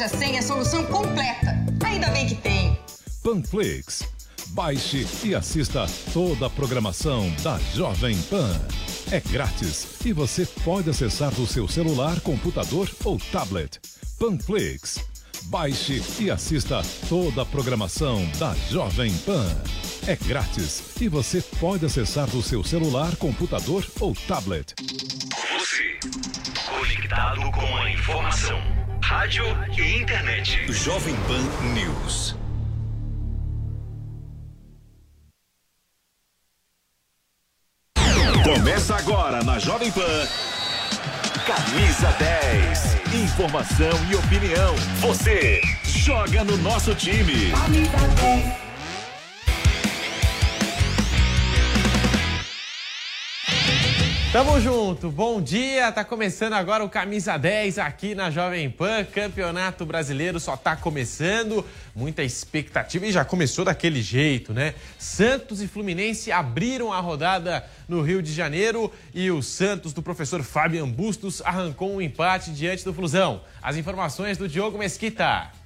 loja 100 é a solução completa. Ainda bem que tem. Panflix. Baixe e assista toda a programação da Jovem Pan. É grátis e você pode acessar do seu celular, computador ou tablet. Panflix. Baixe e assista toda a programação da Jovem Pan. É grátis e você pode acessar do seu celular, computador ou tablet. Você, conectado com a informação, rádio e internet. Jovem Pan News. Começa agora na Jovem Pan. Camisa 10. Informação e opinião. Você joga no nosso time. Camisa 10. Tamo junto, bom dia, tá começando agora o Camisa 10 aqui na Jovem Pan, Campeonato Brasileiro só tá começando, muita expectativa e já começou daquele jeito, né? Santos e Fluminense abriram a rodada no Rio de Janeiro e o Santos do professor Fabian Bustos arrancou um empate diante do Flusão. As informações do Diogo Mesquita.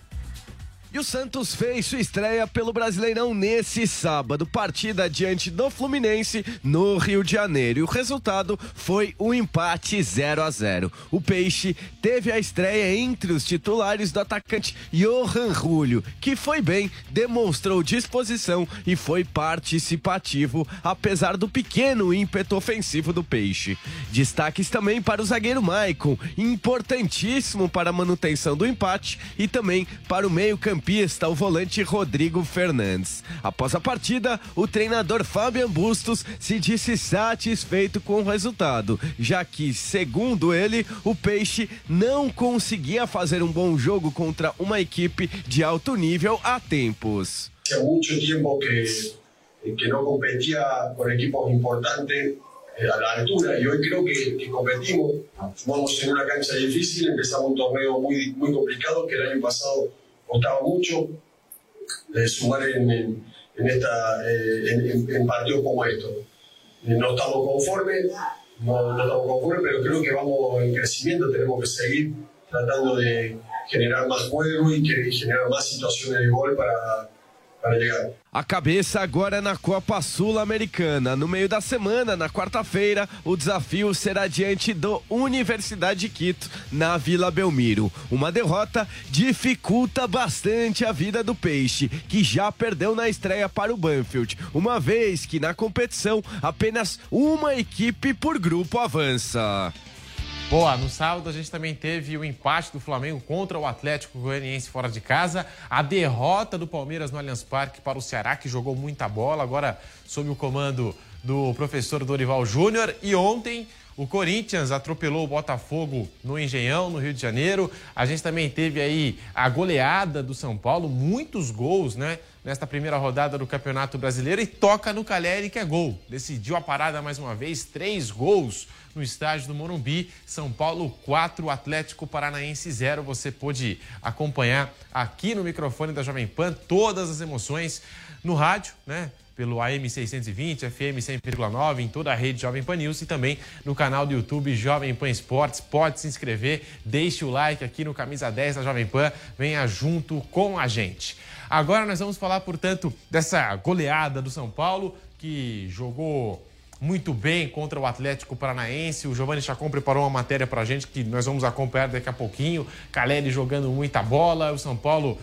E o Santos fez sua estreia pelo Brasileirão nesse sábado, partida diante do Fluminense no Rio de Janeiro. E o resultado foi um empate 0 a 0. O Peixe teve a estreia entre os titulares do atacante Johan Julio, que foi bem, demonstrou disposição e foi participativo, apesar do pequeno ímpeto ofensivo do Peixe. Destaques também para o zagueiro Maicon, importantíssimo para a manutenção do empate e também para o meio-campista pista o volante Rodrigo Fernandes. Após a partida, o treinador Fabian Bustos se disse satisfeito com o resultado, já que, segundo ele, o Peixe não conseguia fazer um bom jogo contra uma equipe de alto nível há tempos. Há muito tempo que, que não competia com equipos importantes eh, a la altura y hoy creo que, que, competimos. Jugamos en una cancha difícil, empezamos un torneo muy, muy complicado que el año pasado costaba mucho de sumar en, en, en esta, eh, en, en, partidos como estos. Eh, no estamos conformes, no, no, estamos conformes, pero creo que vamos en crecimiento, tenemos que seguir tratando de generar más juego y que generar más situaciones de gol para, llegar. A cabeça agora é na Copa Sul-Americana. No meio da semana, na quarta-feira, o desafio será diante do Universidade de Quito, na Vila Belmiro. Uma derrota dificulta bastante a vida do Peixe, que já perdeu na estreia para o Banfield, uma vez que na competição apenas uma equipe por grupo avança. Boa, no sábado a gente também teve o empate do Flamengo contra o Atlético Goianiense fora de casa, a derrota do Palmeiras no Allianz Parque para o Ceará, que jogou muita bola, agora sob o comando do professor Dorival Júnior. E ontem o Corinthians atropelou o Botafogo no Engenhão, no Rio de Janeiro. A gente também teve aí a goleada do São Paulo, muitos gols, né? Nesta primeira rodada do Campeonato Brasileiro e toca no Caleri que é gol. Decidiu a parada mais uma vez, três gols no estádio do Morumbi. São Paulo 4, Atlético Paranaense 0. Você pôde acompanhar aqui no microfone da Jovem Pan todas as emoções no rádio, né? Pelo AM 620, FM 100,9, em toda a rede Jovem Pan News e também no canal do YouTube Jovem Pan Esportes. Pode se inscrever, deixe o like aqui no Camisa 10 da Jovem Pan, venha junto com a gente. Agora nós vamos falar, portanto, dessa goleada do São Paulo, que jogou muito bem contra o Atlético Paranaense. O Giovanni Chacon preparou uma matéria para a gente que nós vamos acompanhar daqui a pouquinho. Caleri jogando muita bola, o São Paulo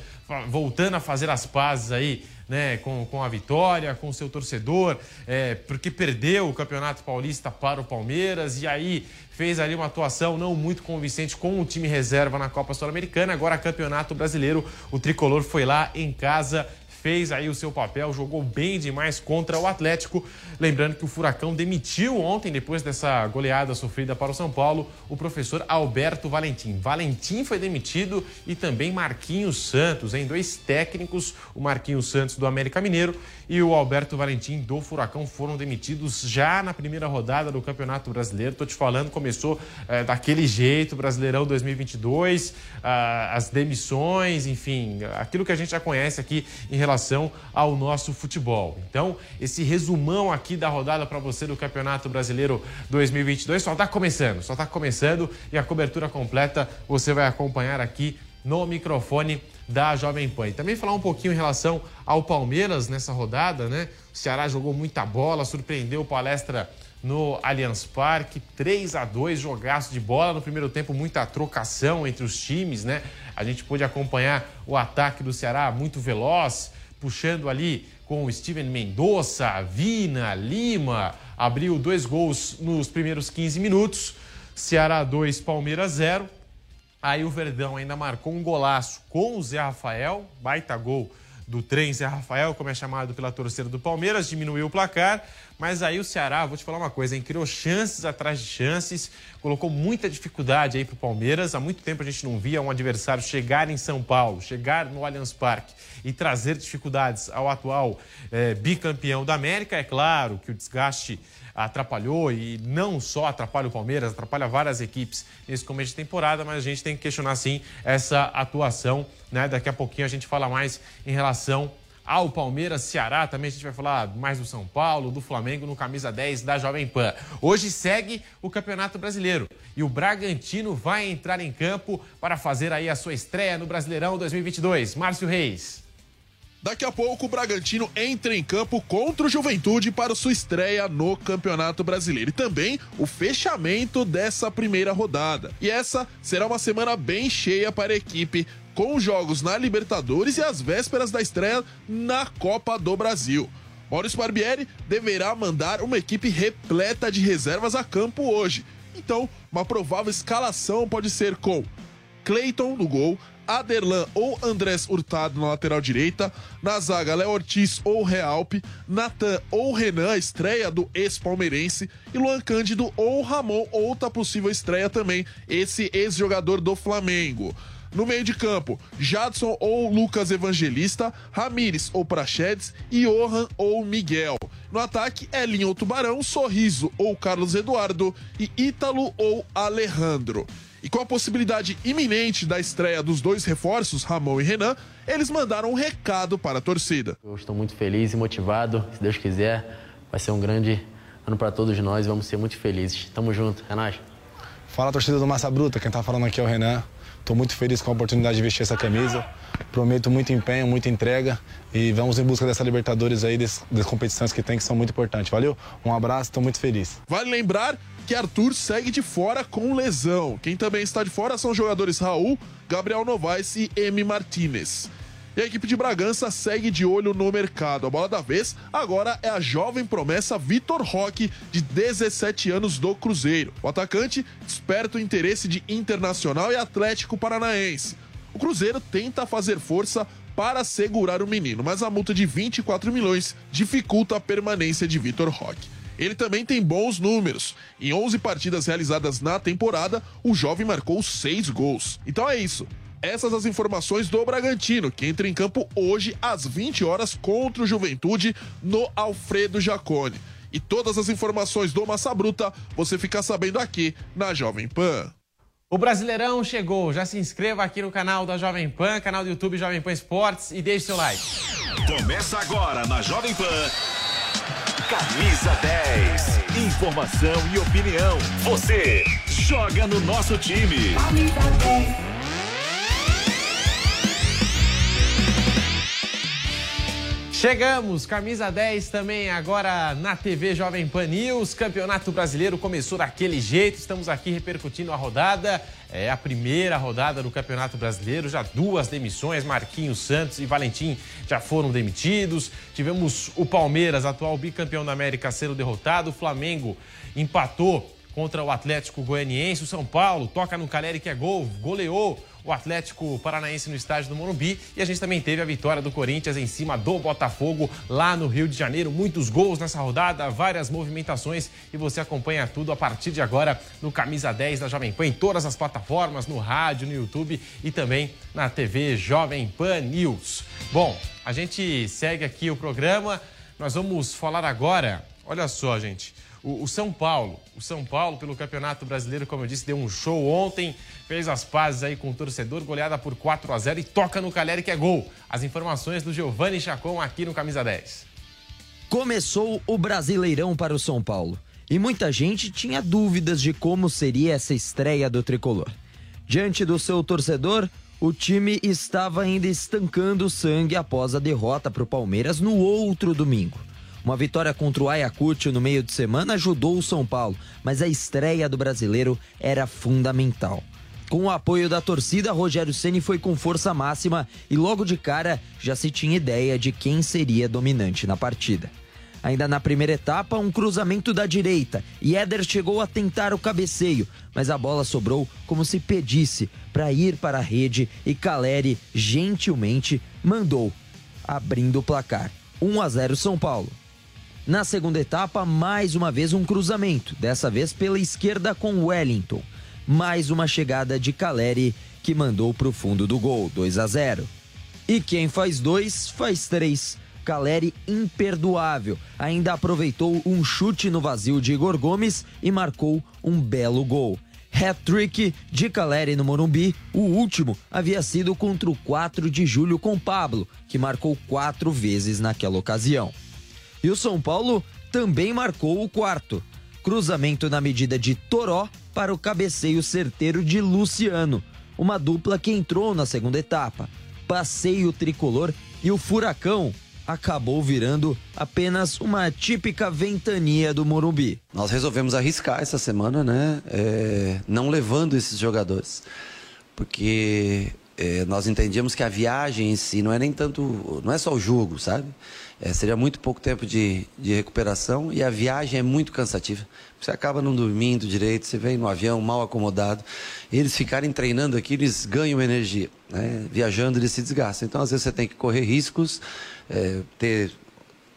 voltando a fazer as pazes aí né, com, com a vitória, com o seu torcedor, é, porque perdeu o Campeonato Paulista para o Palmeiras e aí fez ali uma atuação não muito convincente com o time reserva na Copa Sul-Americana. Agora, Campeonato Brasileiro, o tricolor foi lá em casa fez aí o seu papel, jogou bem demais contra o Atlético. Lembrando que o Furacão demitiu ontem, depois dessa goleada sofrida para o São Paulo, o professor Alberto Valentim. Valentim foi demitido e também Marquinhos Santos, em dois técnicos, o Marquinhos Santos do América Mineiro e o Alberto Valentim do Furacão foram demitidos já na primeira rodada do Campeonato Brasileiro. Tô te falando, começou é, daquele jeito, Brasileirão 2022, ah, as demissões, enfim, aquilo que a gente já conhece aqui em relação relação ao nosso futebol. Então, esse resumão aqui da rodada para você do Campeonato Brasileiro 2022 só está começando, só está começando e a cobertura completa você vai acompanhar aqui no microfone da Jovem Pan. E também falar um pouquinho em relação ao Palmeiras nessa rodada, né? O Ceará jogou muita bola, surpreendeu palestra no Allianz Parque, 3 a 2 jogaço de bola no primeiro tempo, muita trocação entre os times, né? A gente pôde acompanhar o ataque do Ceará muito veloz, puxando ali com o Steven Mendonça, Vina, Lima, abriu dois gols nos primeiros 15 minutos. Ceará 2, Palmeiras 0. Aí o Verdão ainda marcou um golaço com o Zé Rafael, baita gol do trem Zé Rafael, como é chamado pela torcida do Palmeiras, diminuiu o placar, mas aí o Ceará, vou te falar uma coisa, hein, criou chances atrás de chances, colocou muita dificuldade aí pro Palmeiras. Há muito tempo a gente não via um adversário chegar em São Paulo, chegar no Allianz Parque e trazer dificuldades ao atual é, bicampeão da América. É claro que o desgaste atrapalhou e não só atrapalha o Palmeiras, atrapalha várias equipes nesse começo de temporada, mas a gente tem que questionar sim essa atuação, né? Daqui a pouquinho a gente fala mais em relação ao Palmeiras, Ceará, também a gente vai falar mais do São Paulo, do Flamengo no camisa 10 da Jovem Pan. Hoje segue o Campeonato Brasileiro e o Bragantino vai entrar em campo para fazer aí a sua estreia no Brasileirão 2022. Márcio Reis. Daqui a pouco, o Bragantino entra em campo contra o Juventude para sua estreia no Campeonato Brasileiro. E também o fechamento dessa primeira rodada. E essa será uma semana bem cheia para a equipe, com jogos na Libertadores e as vésperas da estreia na Copa do Brasil. Maurício Barbieri deverá mandar uma equipe repleta de reservas a campo hoje. Então, uma provável escalação pode ser com Cleiton no gol, Aderlan ou Andrés Hurtado na lateral direita, na zaga Léo Ortiz ou Realpe, Natan ou Renan, estreia do ex-palmeirense, e Luan Cândido ou Ramon, outra possível estreia também, esse ex-jogador do Flamengo. No meio de campo, Jadson ou Lucas Evangelista, Ramires ou Prachedes e Johan ou Miguel. No ataque, Elinho ou Tubarão, Sorriso ou Carlos Eduardo e Ítalo ou Alejandro. E com a possibilidade iminente da estreia dos dois reforços, Ramon e Renan, eles mandaram um recado para a torcida. Eu estou muito feliz e motivado. Se Deus quiser, vai ser um grande ano para todos nós. Vamos ser muito felizes. Tamo junto, Renan. Fala, torcida do Massa Bruta. Quem está falando aqui é o Renan. Estou muito feliz com a oportunidade de vestir essa camisa. Prometo muito empenho, muita entrega e vamos em busca dessa Libertadores aí, das, das competições que tem, que são muito importantes. Valeu? Um abraço, estou muito feliz. Vale lembrar que Arthur segue de fora com lesão. Quem também está de fora são os jogadores Raul, Gabriel Novaes e M. Martinez. E a equipe de Bragança segue de olho no mercado. A bola da vez agora é a jovem promessa Vitor Roque, de 17 anos do Cruzeiro. O atacante desperta o interesse de Internacional e Atlético Paranaense. O Cruzeiro tenta fazer força para segurar o menino, mas a multa de 24 milhões dificulta a permanência de Vitor Roque. Ele também tem bons números. Em 11 partidas realizadas na temporada, o jovem marcou 6 gols. Então é isso. Essas as informações do Bragantino, que entra em campo hoje às 20 horas contra o Juventude no Alfredo Jacone. E todas as informações do Massa Bruta você fica sabendo aqui na Jovem Pan. O Brasileirão chegou. Já se inscreva aqui no canal da Jovem Pan, canal do YouTube Jovem Pan Esportes e deixe seu like. Começa agora na Jovem Pan. Camisa 10. Informação e opinião. Você joga no nosso time. Chegamos, camisa 10 também agora na TV Jovem Pan News. Campeonato Brasileiro começou daquele jeito. Estamos aqui repercutindo a rodada. É a primeira rodada do Campeonato Brasileiro. Já duas demissões. Marquinhos Santos e Valentim já foram demitidos. Tivemos o Palmeiras, atual bicampeão da América, sendo derrotado. O Flamengo empatou contra o Atlético Goianiense. O São Paulo toca no Caleri que é gol, goleou o Atlético Paranaense no estádio do Morumbi. E a gente também teve a vitória do Corinthians em cima do Botafogo lá no Rio de Janeiro. Muitos gols nessa rodada, várias movimentações e você acompanha tudo a partir de agora no Camisa 10 da Jovem Pan, em todas as plataformas, no rádio, no YouTube e também na TV Jovem Pan News. Bom, a gente segue aqui o programa. Nós vamos falar agora, olha só, gente. O, o, São Paulo, o São Paulo, pelo Campeonato Brasileiro, como eu disse, deu um show ontem, fez as pazes aí com o torcedor, goleada por 4 a 0 e toca no Caleri que é gol. As informações do Giovanni Chacon aqui no Camisa 10. Começou o Brasileirão para o São Paulo e muita gente tinha dúvidas de como seria essa estreia do tricolor. Diante do seu torcedor, o time estava ainda estancando o sangue após a derrota para o Palmeiras no outro domingo. Uma vitória contra o Ayacucho no meio de semana ajudou o São Paulo, mas a estreia do brasileiro era fundamental. Com o apoio da torcida, Rogério Ceni foi com força máxima e logo de cara já se tinha ideia de quem seria dominante na partida. Ainda na primeira etapa, um cruzamento da direita e Éder chegou a tentar o cabeceio, mas a bola sobrou como se pedisse para ir para a rede e Caleri gentilmente mandou, abrindo o placar. 1 a 0 São Paulo. Na segunda etapa, mais uma vez um cruzamento, dessa vez pela esquerda com Wellington. Mais uma chegada de Caleri que mandou para o fundo do gol, 2 a 0. E quem faz dois, faz três. Caleri imperdoável. Ainda aproveitou um chute no vazio de Igor Gomes e marcou um belo gol. Hat-trick de Caleri no Morumbi, o último havia sido contra o 4 de julho com Pablo, que marcou quatro vezes naquela ocasião. E o São Paulo também marcou o quarto. Cruzamento na medida de Toró para o cabeceio certeiro de Luciano. Uma dupla que entrou na segunda etapa. Passeio tricolor e o Furacão acabou virando apenas uma típica ventania do Morumbi. Nós resolvemos arriscar essa semana, né? É, não levando esses jogadores. Porque é, nós entendíamos que a viagem em si não é nem tanto. não é só o jogo, sabe? É, seria muito pouco tempo de, de recuperação e a viagem é muito cansativa. Você acaba não dormindo direito, você vem no avião mal acomodado. Eles ficarem treinando aqui, eles ganham energia. Né? Viajando, eles se desgastam. Então, às vezes, você tem que correr riscos, é, ter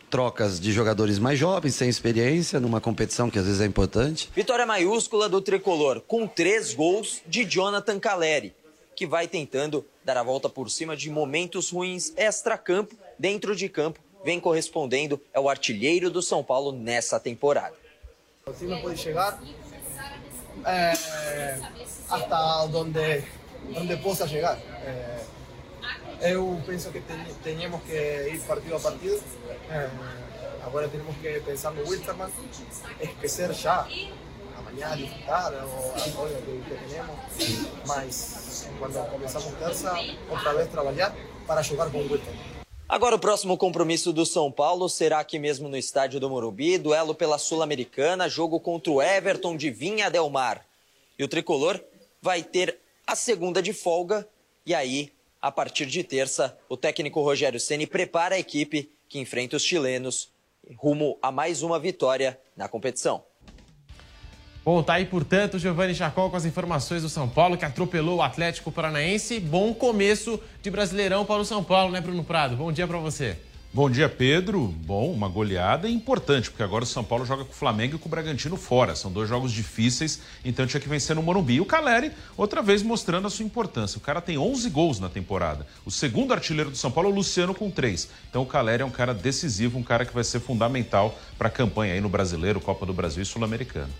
trocas de jogadores mais jovens, sem experiência, numa competição que às vezes é importante. Vitória maiúscula do tricolor, com três gols de Jonathan Caleri, que vai tentando dar a volta por cima de momentos ruins extra-campo, dentro de campo vem correspondendo é o artilheiro do São Paulo nessa temporada. O time pode chegar é, até onde, onde possa chegar. É, eu penso que tenhamos que ir partido a partido. É, agora temos que pensar no Wilterman, esquecer já amanhã disfrutar o apoio que, que temos, mas vez para Wilterman. Agora o próximo compromisso do São Paulo será aqui mesmo no estádio do Morumbi, duelo pela Sul-Americana, jogo contra o Everton de Vinha Del Mar. E o tricolor vai ter a segunda de folga e aí, a partir de terça, o técnico Rogério Ceni prepara a equipe que enfrenta os chilenos rumo a mais uma vitória na competição. Bom, tá aí, portanto, Giovanni Chacol com as informações do São Paulo, que atropelou o Atlético Paranaense. Bom começo de Brasileirão para o São Paulo, né, Bruno Prado? Bom dia para você. Bom dia, Pedro. Bom, uma goleada importante, porque agora o São Paulo joga com o Flamengo e com o Bragantino fora. São dois jogos difíceis, então tinha que vencer no Morumbi. E o Caleri, outra vez mostrando a sua importância. O cara tem 11 gols na temporada. O segundo artilheiro do São Paulo é o Luciano com 3. Então o Caleri é um cara decisivo, um cara que vai ser fundamental para a campanha aí no Brasileiro, Copa do Brasil e Sul-Americano.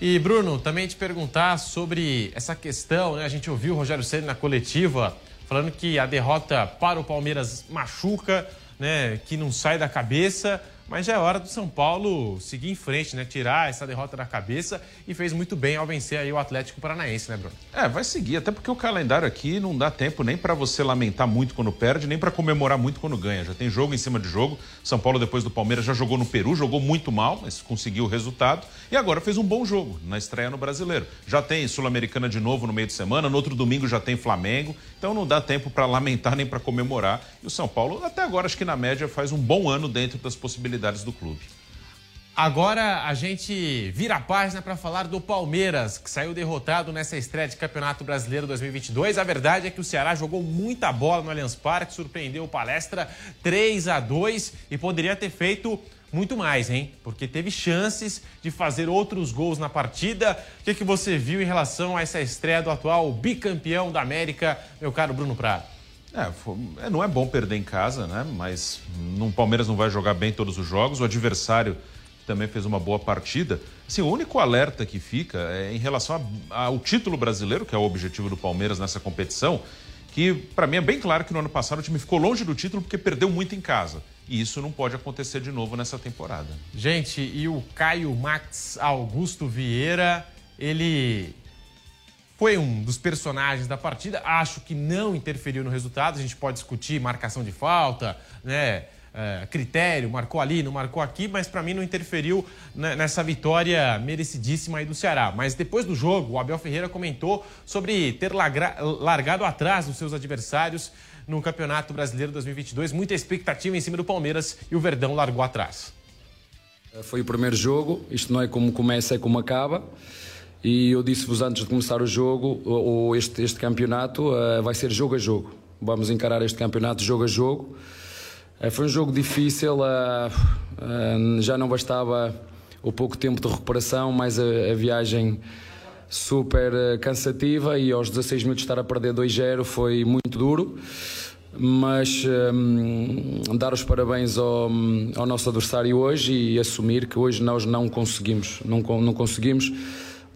E Bruno, também te perguntar sobre essa questão, né? A gente ouviu o Rogério Ceni na coletiva falando que a derrota para o Palmeiras machuca, né? Que não sai da cabeça. Mas já é hora do São Paulo seguir em frente, né? Tirar essa derrota da cabeça e fez muito bem ao vencer aí o Atlético Paranaense, né, Bruno? É, vai seguir, até porque o calendário aqui não dá tempo nem para você lamentar muito quando perde, nem para comemorar muito quando ganha. Já tem jogo em cima de jogo. São Paulo, depois do Palmeiras, já jogou no Peru, jogou muito mal, mas conseguiu o resultado. E agora fez um bom jogo na estreia no Brasileiro. Já tem Sul-Americana de novo no meio de semana, no outro domingo já tem Flamengo. Então não dá tempo para lamentar nem para comemorar. E o São Paulo, até agora, acho que na média faz um bom ano dentro das possibilidades do clube. Agora a gente vira a página para falar do Palmeiras, que saiu derrotado nessa estreia de Campeonato Brasileiro 2022. A verdade é que o Ceará jogou muita bola no Allianz Parque, surpreendeu o Palestra 3 a 2 e poderia ter feito muito mais, hein? Porque teve chances de fazer outros gols na partida. O que, que você viu em relação a essa estreia do atual bicampeão da América, meu caro Bruno Prado? É, não é bom perder em casa, né? Mas o Palmeiras não vai jogar bem todos os jogos. O adversário também fez uma boa partida. Assim, o único alerta que fica é em relação a, ao título brasileiro, que é o objetivo do Palmeiras nessa competição, que para mim é bem claro que no ano passado o time ficou longe do título porque perdeu muito em casa. E isso não pode acontecer de novo nessa temporada. Gente, e o Caio Max Augusto Vieira, ele foi um dos personagens da partida. Acho que não interferiu no resultado. A gente pode discutir marcação de falta, né? É, critério, marcou ali, não marcou aqui, mas para mim não interferiu nessa vitória merecidíssima aí do Ceará. Mas depois do jogo, o Abel Ferreira comentou sobre ter largado atrás dos seus adversários no Campeonato Brasileiro 2022. Muita expectativa em cima do Palmeiras e o Verdão largou atrás. Foi o primeiro jogo, isto não é como começa, é como acaba. E eu disse-vos antes de começar o jogo, ou este, este campeonato, uh, vai ser jogo a jogo. Vamos encarar este campeonato jogo a jogo. Uh, foi um jogo difícil, uh, já não bastava o pouco tempo de recuperação, mais a, a viagem super cansativa e aos 16 minutos estar a perder 2-0 foi muito duro. Mas dar os parabéns ao, ao nosso adversário hoje e assumir que hoje nós não conseguimos, não, não conseguimos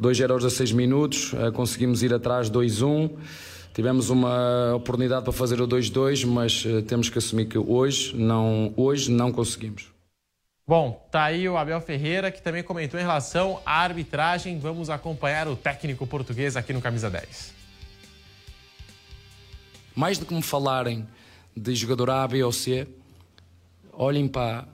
2-0 aos 16 minutos, eh, conseguimos ir atrás 2-1. Tivemos uma oportunidade para fazer o 2-2, mas eh, temos que assumir que hoje não, hoje não conseguimos. Bom, tá aí o Abel Ferreira, que também comentou em relação à arbitragem. Vamos acompanhar o técnico português aqui no Camisa 10. Mais do que me falarem de jogador A, B ou C, olhem para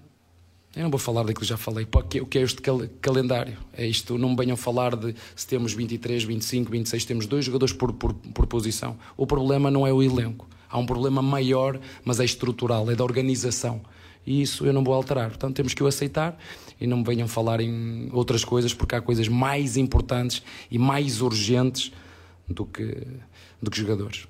eu não vou falar daquilo que já falei. O que é este cal calendário? É isto. Não me venham falar de se temos 23, 25, 26, temos dois jogadores por, por, por posição. O problema não é o elenco. Há um problema maior, mas é estrutural, é da organização. E isso eu não vou alterar. Portanto, temos que o aceitar e não me venham falar em outras coisas, porque há coisas mais importantes e mais urgentes do que, do que jogadores.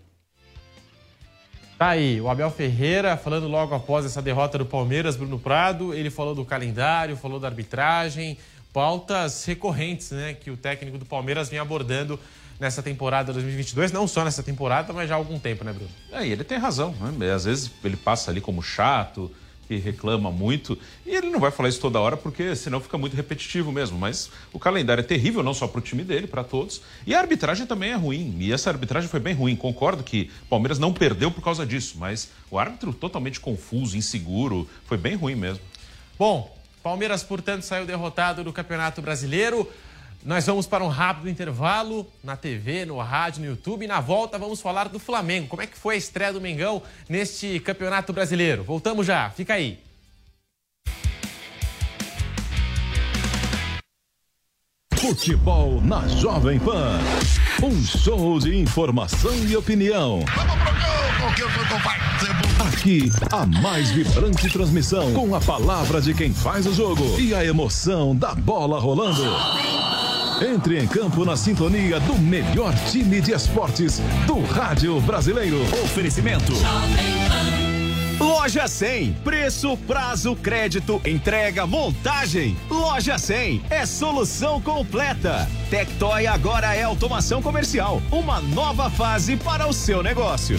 Tá aí, o Abel Ferreira falando logo após essa derrota do Palmeiras, Bruno Prado. Ele falou do calendário, falou da arbitragem, pautas recorrentes, né, que o técnico do Palmeiras vem abordando nessa temporada 2022, não só nessa temporada, mas já há algum tempo, né, Bruno? É, e ele tem razão, né? Às vezes ele passa ali como chato, que reclama muito. E ele não vai falar isso toda hora porque senão fica muito repetitivo mesmo. Mas o calendário é terrível, não só para o time dele, para todos. E a arbitragem também é ruim. E essa arbitragem foi bem ruim. Concordo que o Palmeiras não perdeu por causa disso, mas o árbitro totalmente confuso, inseguro, foi bem ruim mesmo. Bom, Palmeiras, portanto, saiu derrotado do Campeonato Brasileiro. Nós vamos para um rápido intervalo na TV, no rádio, no YouTube. E na volta vamos falar do Flamengo. Como é que foi a estreia do Mengão neste Campeonato Brasileiro? Voltamos já, fica aí. Futebol na Jovem Pan. Um show de informação e opinião. Aqui, a mais vibrante transmissão com a palavra de quem faz o jogo e a emoção da bola rolando. Entre em campo na sintonia do melhor time de esportes do rádio brasileiro. Oferecimento. Loja 100. Preço, prazo, crédito, entrega, montagem. Loja 100 é solução completa. Tectoy agora é automação comercial. Uma nova fase para o seu negócio.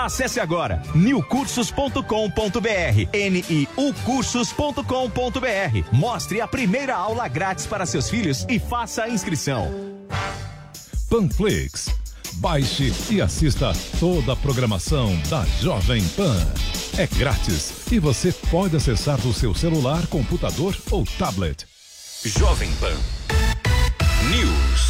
Acesse agora newcursos.com.br, niucursos.com.br. Mostre a primeira aula grátis para seus filhos e faça a inscrição. Panflix. Baixe e assista toda a programação da Jovem Pan. É grátis e você pode acessar do seu celular, computador ou tablet. Jovem Pan. News.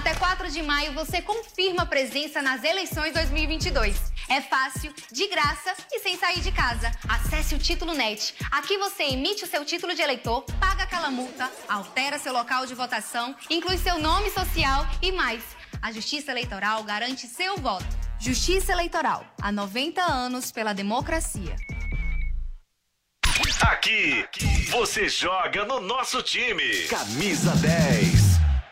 Até 4 de maio você confirma presença nas eleições 2022. É fácil, de graça e sem sair de casa. Acesse o Título Net. Aqui você emite o seu título de eleitor, paga aquela multa, altera seu local de votação, inclui seu nome social e mais. A Justiça Eleitoral garante seu voto. Justiça Eleitoral. Há 90 anos pela democracia. Aqui, você joga no nosso time. Camisa 10.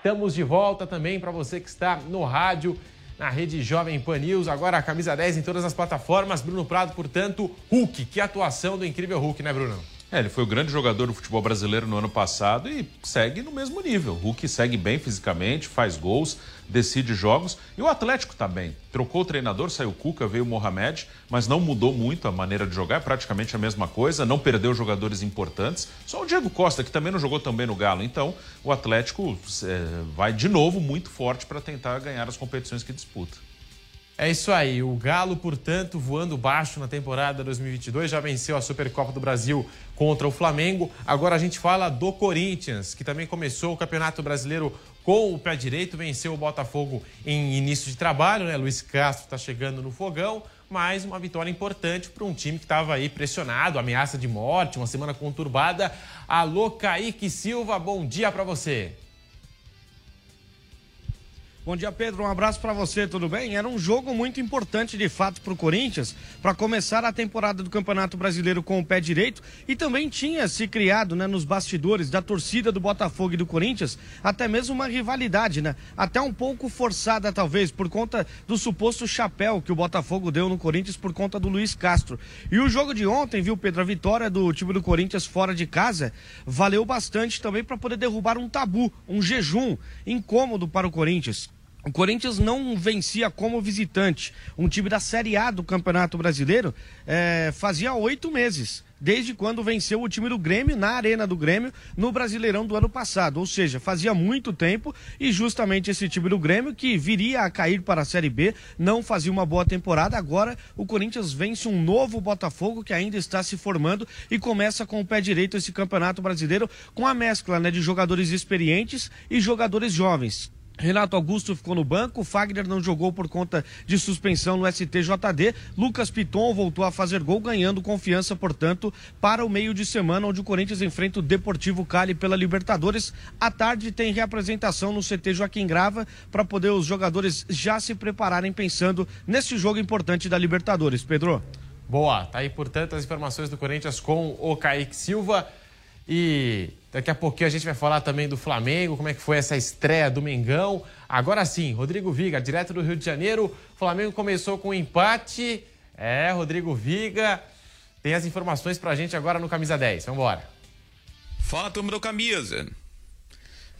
Estamos de volta também para você que está no rádio, na rede Jovem Pan News. Agora a camisa 10 em todas as plataformas. Bruno Prado, portanto, Hulk. Que atuação do incrível Hulk, né, Bruno? É, ele foi o grande jogador do futebol brasileiro no ano passado e segue no mesmo nível. O Hulk segue bem fisicamente, faz gols, decide jogos. E o Atlético também. Trocou o treinador, saiu o Cuca, veio o Mohamed, mas não mudou muito a maneira de jogar, é praticamente a mesma coisa, não perdeu jogadores importantes. Só o Diego Costa, que também não jogou também no Galo. Então, o Atlético é, vai de novo muito forte para tentar ganhar as competições que disputa. É isso aí. O Galo, portanto, voando baixo na temporada 2022, já venceu a Supercopa do Brasil contra o Flamengo. Agora a gente fala do Corinthians, que também começou o Campeonato Brasileiro com o pé direito, venceu o Botafogo em início de trabalho, né? Luiz Castro está chegando no fogão, mas uma vitória importante para um time que estava aí pressionado, ameaça de morte, uma semana conturbada. Alô, Kaique Silva, bom dia para você. Bom dia, Pedro. Um abraço para você, tudo bem? Era um jogo muito importante, de fato, para o Corinthians, para começar a temporada do Campeonato Brasileiro com o pé direito. E também tinha se criado, né, nos bastidores da torcida do Botafogo e do Corinthians, até mesmo uma rivalidade, né? Até um pouco forçada, talvez, por conta do suposto chapéu que o Botafogo deu no Corinthians por conta do Luiz Castro. E o jogo de ontem, viu, Pedro? A vitória do time do Corinthians fora de casa valeu bastante também para poder derrubar um tabu, um jejum incômodo para o Corinthians. O Corinthians não vencia como visitante. Um time da Série A do Campeonato Brasileiro é, fazia oito meses, desde quando venceu o time do Grêmio na Arena do Grêmio no Brasileirão do ano passado. Ou seja, fazia muito tempo e justamente esse time do Grêmio que viria a cair para a Série B não fazia uma boa temporada. Agora o Corinthians vence um novo Botafogo que ainda está se formando e começa com o pé direito esse Campeonato Brasileiro com a mescla né, de jogadores experientes e jogadores jovens. Renato Augusto ficou no banco, Fagner não jogou por conta de suspensão no STJD, Lucas Piton voltou a fazer gol, ganhando confiança, portanto, para o meio de semana, onde o Corinthians enfrenta o Deportivo Cali pela Libertadores. À tarde tem reapresentação no CT Joaquim Grava, para poder os jogadores já se prepararem pensando nesse jogo importante da Libertadores. Pedro. Boa, tá aí, portanto, as informações do Corinthians com o Kaique Silva. E daqui a pouquinho a gente vai falar também do Flamengo, como é que foi essa estreia do Mengão. Agora sim, Rodrigo Viga, direto do Rio de Janeiro. O Flamengo começou com um empate. É, Rodrigo Viga tem as informações pra gente agora no Camisa 10. Vamos embora. Fala, turma do Camisa.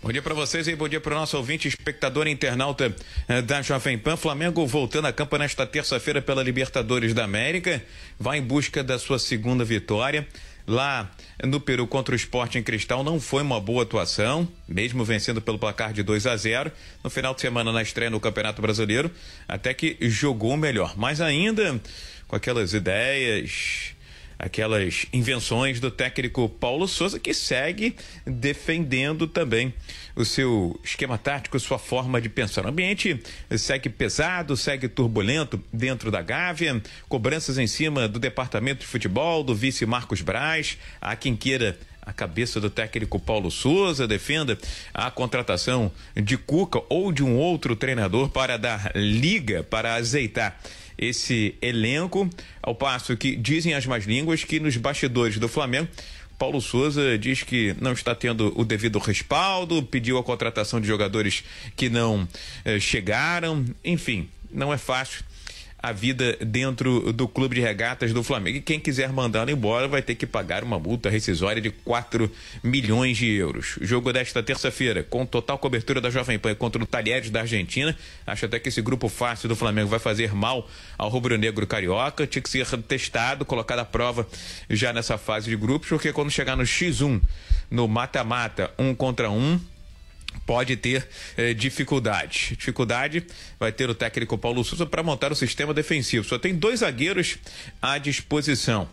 Bom dia para vocês e bom dia para o nosso ouvinte, espectador e internauta eh, da Jovem Pan. Flamengo voltando a campo nesta terça-feira pela Libertadores da América. Vai em busca da sua segunda vitória. Lá no Peru contra o Esporte em Cristal não foi uma boa atuação, mesmo vencendo pelo placar de 2 a 0 no final de semana na estreia no Campeonato Brasileiro, até que jogou melhor, mas ainda com aquelas ideias aquelas invenções do técnico Paulo Souza, que segue defendendo também o seu esquema tático, sua forma de pensar. O ambiente segue pesado, segue turbulento dentro da Gávea, cobranças em cima do departamento de futebol, do vice Marcos Braz, há quem queira a cabeça do técnico Paulo Souza, defenda a contratação de Cuca ou de um outro treinador para dar liga, para azeitar esse elenco, ao passo que dizem as más línguas que nos bastidores do Flamengo Paulo Souza diz que não está tendo o devido respaldo, pediu a contratação de jogadores que não eh, chegaram, enfim, não é fácil a vida dentro do clube de regatas do Flamengo. E quem quiser mandá-lo embora vai ter que pagar uma multa rescisória de 4 milhões de euros. O jogo desta terça-feira, com total cobertura da Jovem Pan contra o Talheres da Argentina. Acho até que esse grupo fácil do Flamengo vai fazer mal ao rubro-negro carioca. Tinha que ser testado, colocado à prova já nessa fase de grupos, porque quando chegar no X1, no mata-mata, um contra um, pode ter eh, dificuldade. Dificuldade vai ter o técnico Paulo Souza para montar o sistema defensivo. Só tem dois zagueiros à disposição.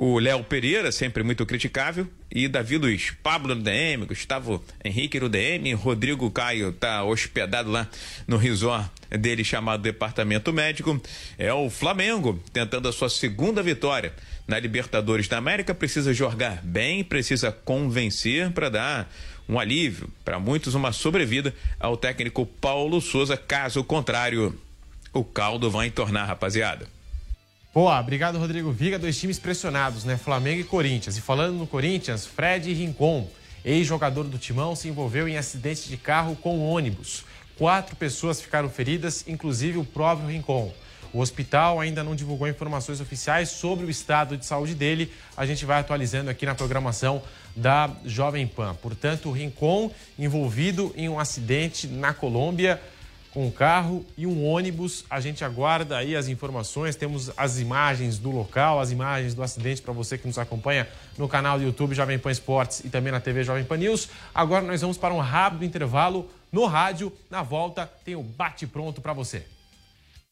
O Léo Pereira, sempre muito criticável, e Davi Luiz. Pablo no DM, Gustavo Henrique no DM, Rodrigo Caio está hospedado lá no resort dele chamado Departamento Médico. É o Flamengo tentando a sua segunda vitória na Libertadores da América. Precisa jogar bem, precisa convencer para dar um alívio, para muitos uma sobrevida ao técnico Paulo Souza. Caso contrário, o caldo vai entornar, rapaziada. Boa, obrigado Rodrigo Viga, dois times pressionados, né? Flamengo e Corinthians. E falando no Corinthians, Fred Rincon, ex-jogador do Timão, se envolveu em acidente de carro com ônibus. Quatro pessoas ficaram feridas, inclusive o próprio Rincon. O hospital ainda não divulgou informações oficiais sobre o estado de saúde dele. A gente vai atualizando aqui na programação da Jovem Pan. Portanto, o Rincon envolvido em um acidente na Colômbia com um carro e um ônibus. A gente aguarda aí as informações, temos as imagens do local, as imagens do acidente para você que nos acompanha no canal do YouTube Jovem Pan Esportes e também na TV Jovem Pan News. Agora nós vamos para um rápido intervalo no rádio. Na volta tem o bate pronto para você.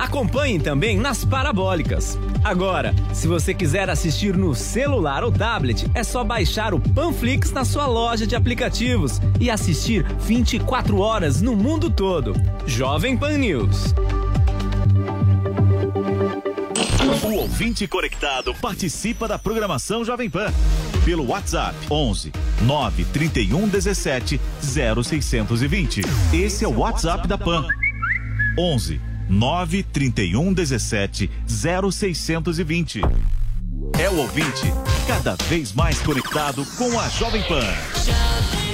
Acompanhe também nas parabólicas. Agora, se você quiser assistir no celular ou tablet, é só baixar o Panflix na sua loja de aplicativos e assistir 24 horas no mundo todo. Jovem Pan News. O ouvinte conectado participa da programação Jovem Pan pelo WhatsApp 11 931 17 0620. Esse é o WhatsApp da Pan. 11 931 17 0620. É o ouvinte cada vez mais conectado com a Jovem Pan.